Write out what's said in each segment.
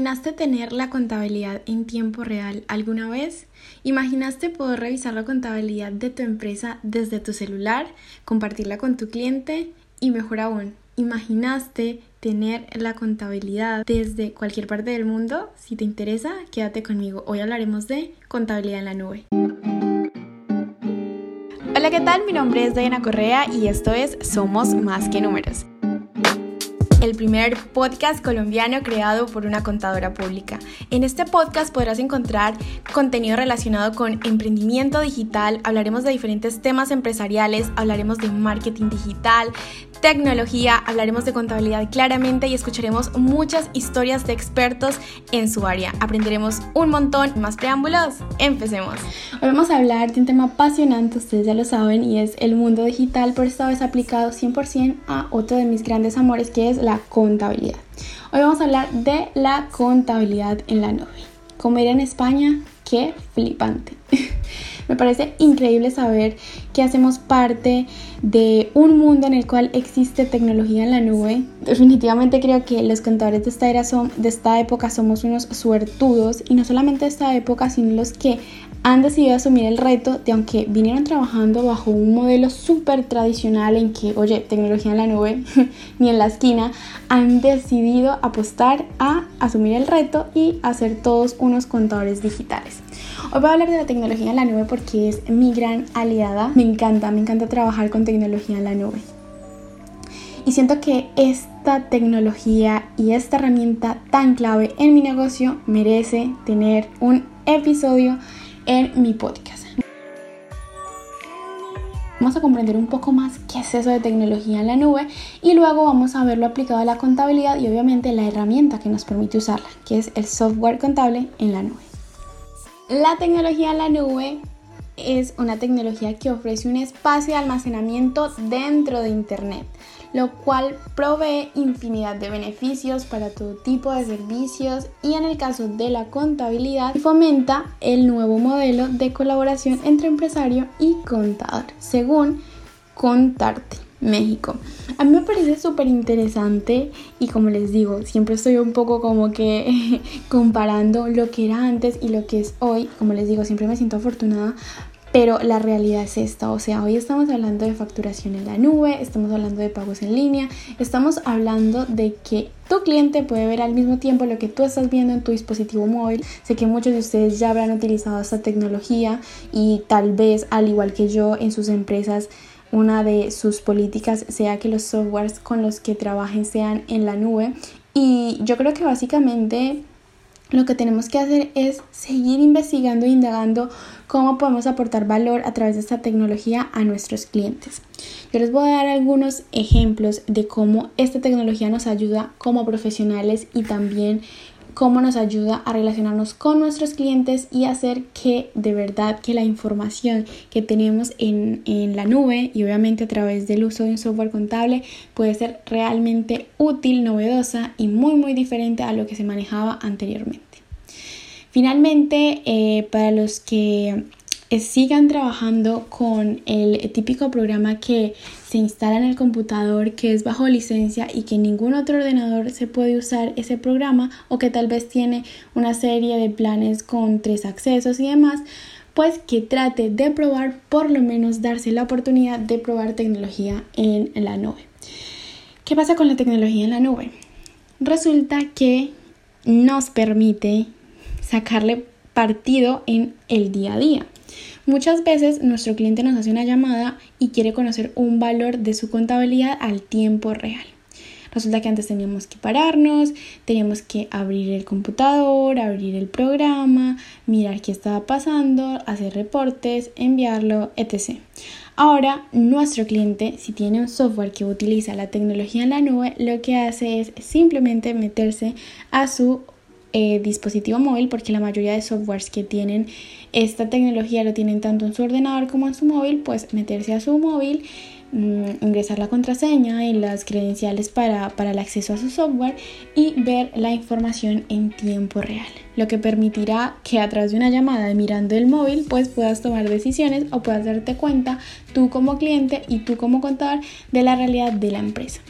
imaginaste tener la contabilidad en tiempo real alguna vez? ¿Imaginaste poder revisar la contabilidad de tu empresa desde tu celular, compartirla con tu cliente y mejor aún, ¿imaginaste tener la contabilidad desde cualquier parte del mundo? Si te interesa, quédate conmigo. Hoy hablaremos de contabilidad en la nube. Hola, ¿qué tal? Mi nombre es Diana Correa y esto es Somos Más que Números el primer podcast colombiano creado por una contadora pública. En este podcast podrás encontrar contenido relacionado con emprendimiento digital, hablaremos de diferentes temas empresariales, hablaremos de marketing digital, tecnología, hablaremos de contabilidad claramente y escucharemos muchas historias de expertos en su área. Aprenderemos un montón. Más preámbulos, empecemos. Hoy vamos a hablar de un tema apasionante, ustedes ya lo saben, y es el mundo digital, pero esta vez aplicado 100% a otro de mis grandes amores, que es la contabilidad. Hoy vamos a hablar de la contabilidad en la nube. Como era en España, qué flipante. Me parece increíble saber que hacemos parte de un mundo en el cual existe tecnología en la nube. Definitivamente creo que los contadores de esta, era son, de esta época somos unos suertudos y no solamente de esta época, sino los que han decidido asumir el reto de aunque vinieron trabajando bajo un modelo súper tradicional en que, oye, tecnología en la nube, ni en la esquina, han decidido apostar a asumir el reto y hacer todos unos contadores digitales. Hoy voy a hablar de la tecnología en la nube porque es mi gran aliada. Me encanta, me encanta trabajar con tecnología en la nube. Y siento que esta tecnología y esta herramienta tan clave en mi negocio merece tener un episodio en mi podcast. Vamos a comprender un poco más qué es eso de tecnología en la nube y luego vamos a verlo aplicado a la contabilidad y obviamente la herramienta que nos permite usarla, que es el software contable en la nube. La tecnología en la nube es una tecnología que ofrece un espacio de almacenamiento dentro de Internet lo cual provee infinidad de beneficios para todo tipo de servicios y en el caso de la contabilidad fomenta el nuevo modelo de colaboración entre empresario y contador, según Contarte. México. A mí me parece súper interesante y como les digo, siempre estoy un poco como que comparando lo que era antes y lo que es hoy. Como les digo, siempre me siento afortunada pero la realidad es esta, o sea, hoy estamos hablando de facturación en la nube, estamos hablando de pagos en línea, estamos hablando de que tu cliente puede ver al mismo tiempo lo que tú estás viendo en tu dispositivo móvil. Sé que muchos de ustedes ya habrán utilizado esta tecnología y tal vez, al igual que yo, en sus empresas una de sus políticas sea que los softwares con los que trabajen sean en la nube. Y yo creo que básicamente lo que tenemos que hacer es seguir investigando e indagando cómo podemos aportar valor a través de esta tecnología a nuestros clientes. Yo les voy a dar algunos ejemplos de cómo esta tecnología nos ayuda como profesionales y también cómo nos ayuda a relacionarnos con nuestros clientes y hacer que de verdad que la información que tenemos en, en, la nube y obviamente a través del uso de un software contable puede ser realmente útil, novedosa y muy muy diferente a lo que se manejaba anteriormente. Finalmente, eh, para los que eh, sigan trabajando con el típico programa que se instala en el computador que es bajo licencia y que ningún otro ordenador se puede usar ese programa o que tal vez tiene una serie de planes con tres accesos y demás, pues que trate de probar, por lo menos darse la oportunidad de probar tecnología en la nube. ¿Qué pasa con la tecnología en la nube? Resulta que nos permite sacarle partido en el día a día. Muchas veces nuestro cliente nos hace una llamada y quiere conocer un valor de su contabilidad al tiempo real. Resulta que antes teníamos que pararnos, teníamos que abrir el computador, abrir el programa, mirar qué estaba pasando, hacer reportes, enviarlo, etc. Ahora, nuestro cliente, si tiene un software que utiliza la tecnología en la nube, lo que hace es simplemente meterse a su eh, dispositivo móvil porque la mayoría de softwares que tienen esta tecnología lo tienen tanto en su ordenador como en su móvil, pues meterse a su móvil, mm, ingresar la contraseña y las credenciales para, para el acceso a su software y ver la información en tiempo real, lo que permitirá que a través de una llamada mirando el móvil pues puedas tomar decisiones o puedas darte cuenta tú como cliente y tú como contador de la realidad de la empresa.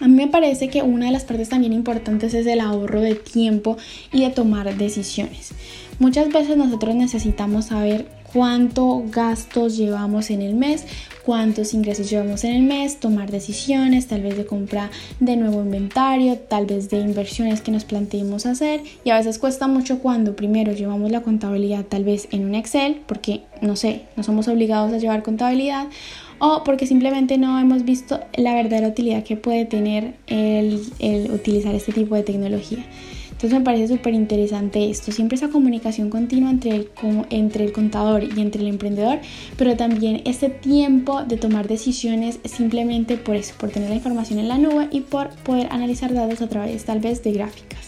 A mí me parece que una de las partes también importantes es el ahorro de tiempo y de tomar decisiones. Muchas veces nosotros necesitamos saber cuánto gastos llevamos en el mes, cuántos ingresos llevamos en el mes, tomar decisiones, tal vez de compra de nuevo inventario, tal vez de inversiones que nos planteemos hacer y a veces cuesta mucho cuando primero llevamos la contabilidad tal vez en un Excel, porque no sé, no somos obligados a llevar contabilidad o porque simplemente no hemos visto la verdadera utilidad que puede tener el, el utilizar este tipo de tecnología. Entonces me parece súper interesante esto, siempre esa comunicación continua entre el, entre el contador y entre el emprendedor, pero también ese tiempo de tomar decisiones simplemente por eso, por tener la información en la nube y por poder analizar datos a través tal vez de gráficas.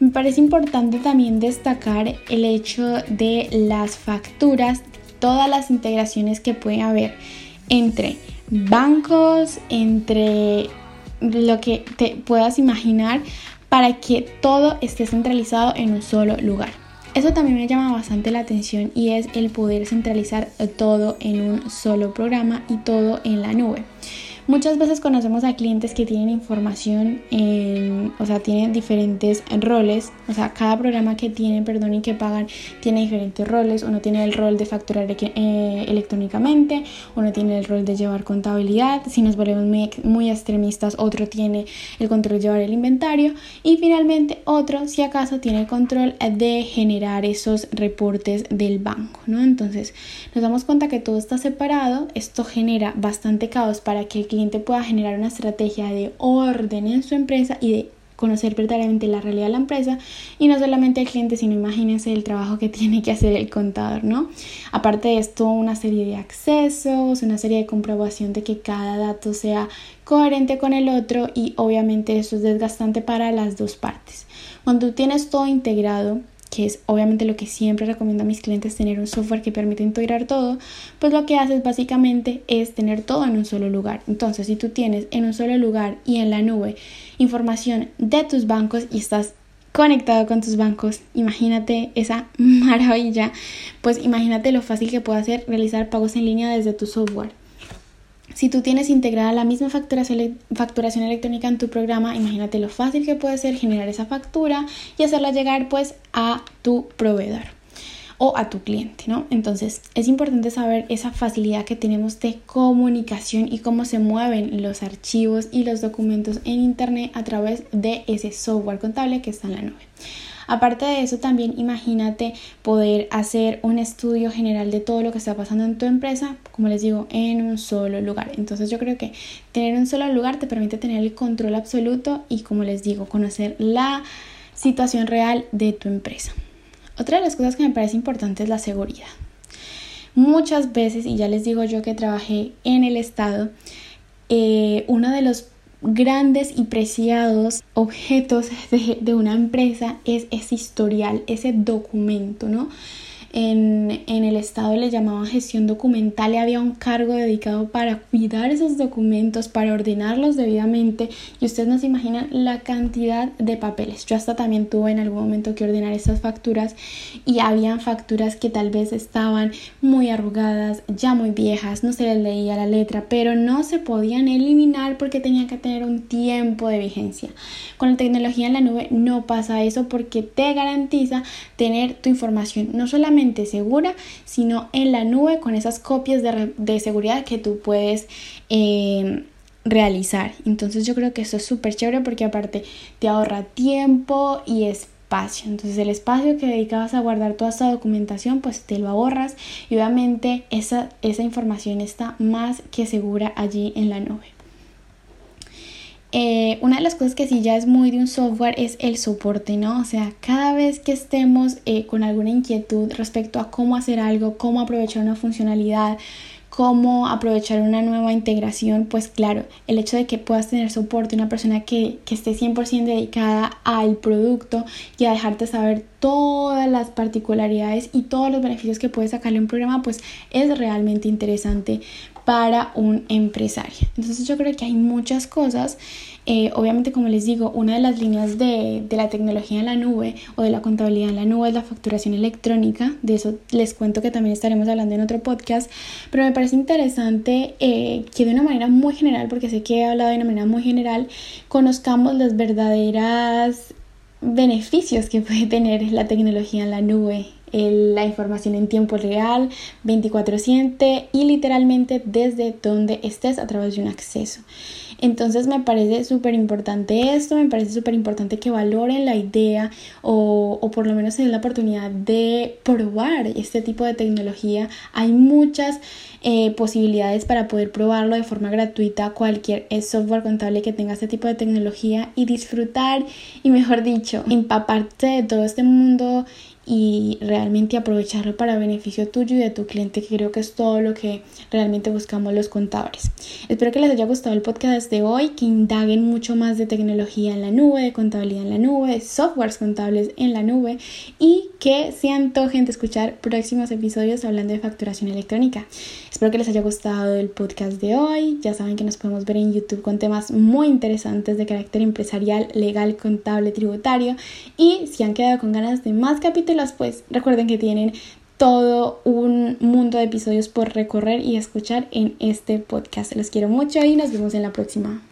Me parece importante también destacar el hecho de las facturas, todas las integraciones que puede haber entre bancos, entre lo que te puedas imaginar para que todo esté centralizado en un solo lugar. Eso también me llama bastante la atención y es el poder centralizar todo en un solo programa y todo en la nube. Muchas veces conocemos a clientes que tienen información, en, o sea, tienen diferentes roles, o sea, cada programa que tienen, perdón, y que pagan tiene diferentes roles. Uno tiene el rol de facturar eh, electrónicamente, uno tiene el rol de llevar contabilidad, si nos volvemos muy, muy extremistas, otro tiene el control de llevar el inventario y finalmente otro, si acaso, tiene el control de generar esos reportes del banco, ¿no? Entonces, nos damos cuenta que todo está separado, esto genera bastante caos para que el cliente pueda generar una estrategia de orden en su empresa y de conocer verdaderamente la realidad de la empresa y no solamente el cliente, sino imagínense el trabajo que tiene que hacer el contador, ¿no? Aparte de esto, una serie de accesos, una serie de comprobación de que cada dato sea coherente con el otro y obviamente eso es desgastante para las dos partes. Cuando tienes todo integrado, que es obviamente lo que siempre recomiendo a mis clientes, tener un software que permite integrar todo, pues lo que haces básicamente es tener todo en un solo lugar. Entonces, si tú tienes en un solo lugar y en la nube información de tus bancos y estás conectado con tus bancos, imagínate esa maravilla, pues imagínate lo fácil que puede ser realizar pagos en línea desde tu software. Si tú tienes integrada la misma facturación, electrónica en tu programa, imagínate lo fácil que puede ser generar esa factura y hacerla llegar pues a tu proveedor o a tu cliente, ¿no? Entonces es importante saber esa facilidad que tenemos de comunicación y cómo se mueven los archivos y los documentos en Internet a través de ese software contable que está en la nube. Aparte de eso, también imagínate poder hacer un estudio general de todo lo que está pasando en tu empresa, como les digo, en un solo lugar. Entonces yo creo que tener un solo lugar te permite tener el control absoluto y, como les digo, conocer la situación real de tu empresa. Otra de las cosas que me parece importante es la seguridad. Muchas veces, y ya les digo yo que trabajé en el Estado, eh, uno de los grandes y preciados objetos de, de, una empresa es ese historial, ese documento, ¿no? En, el Estado le llamaban gestión documental y había un cargo dedicado para cuidar esos documentos, para ordenarlos debidamente y ustedes no se imaginan la cantidad de papeles. Yo hasta también tuve en algún momento que ordenar esas facturas y habían facturas que tal vez estaban muy arrugadas, ya muy viejas, no se les leía la letra, pero no se podían eliminar porque tenían que tener un tiempo de vigencia. Con la tecnología en la nube no pasa eso porque te garantiza tener tu información no solamente segura, sino en la nube con esas copias de, seguridad que tú puedes eh, realizar. Entonces yo creo que eso es súper chévere porque aparte te ahorra tiempo y espacio. Entonces el espacio que dedicabas a guardar toda esa documentación, pues te lo ahorras y obviamente esa, esa información está más que segura allí en la nube. Eh, una de las cosas que sí ya es muy de un software es el soporte, ¿no? O sea, cada vez que estemos eh, con alguna inquietud respecto a cómo hacer algo, cómo aprovechar una funcionalidad, cómo aprovechar una nueva integración, pues claro, el hecho de que puedas tener soporte, una persona que, que esté 100% dedicada al producto y a dejarte saber todas las particularidades y todos los beneficios que puedes sacarle un programa, pues es realmente interesante para un empresario. Entonces yo creo que hay muchas cosas. Eh, obviamente, como les digo, una de las líneas de, la tecnología en la nube o de la contabilidad en la nube es la facturación electrónica. De eso les cuento que también estaremos hablando en otro podcast. Pero me parece interesante eh, que de una manera muy general, porque sé que he hablado de una manera muy general, conozcamos las verdaderas beneficios que puede tener la tecnología en la nube la información en tiempo real, 24/7 y literalmente desde donde estés a través de un acceso. Entonces me parece súper importante esto, me parece súper importante que valoren la idea o, o, por lo menos se den la oportunidad de probar este tipo de tecnología. Hay muchas eh, posibilidades para poder probarlo de forma gratuita cualquier software contable que tenga este tipo de tecnología y disfrutar y mejor dicho empaparte de todo este mundo y realmente aprovecharlo para beneficio tuyo y de tu cliente, que creo que es todo lo que realmente buscamos los contables. Espero que les haya gustado el podcast de hoy, que indaguen mucho más de tecnología en la nube, de contabilidad en la nube, de softwares contables en la nube y que se antojen de escuchar próximos episodios hablando de facturación electrónica. Espero que les haya gustado el podcast de hoy. Ya saben que nos podemos ver en YouTube con temas muy interesantes de carácter empresarial, legal, contable, tributario. Y si han quedado con ganas de más capítulos, pues recuerden que tienen todo un mundo de episodios por recorrer y escuchar en este podcast. Los quiero mucho y nos vemos en la próxima.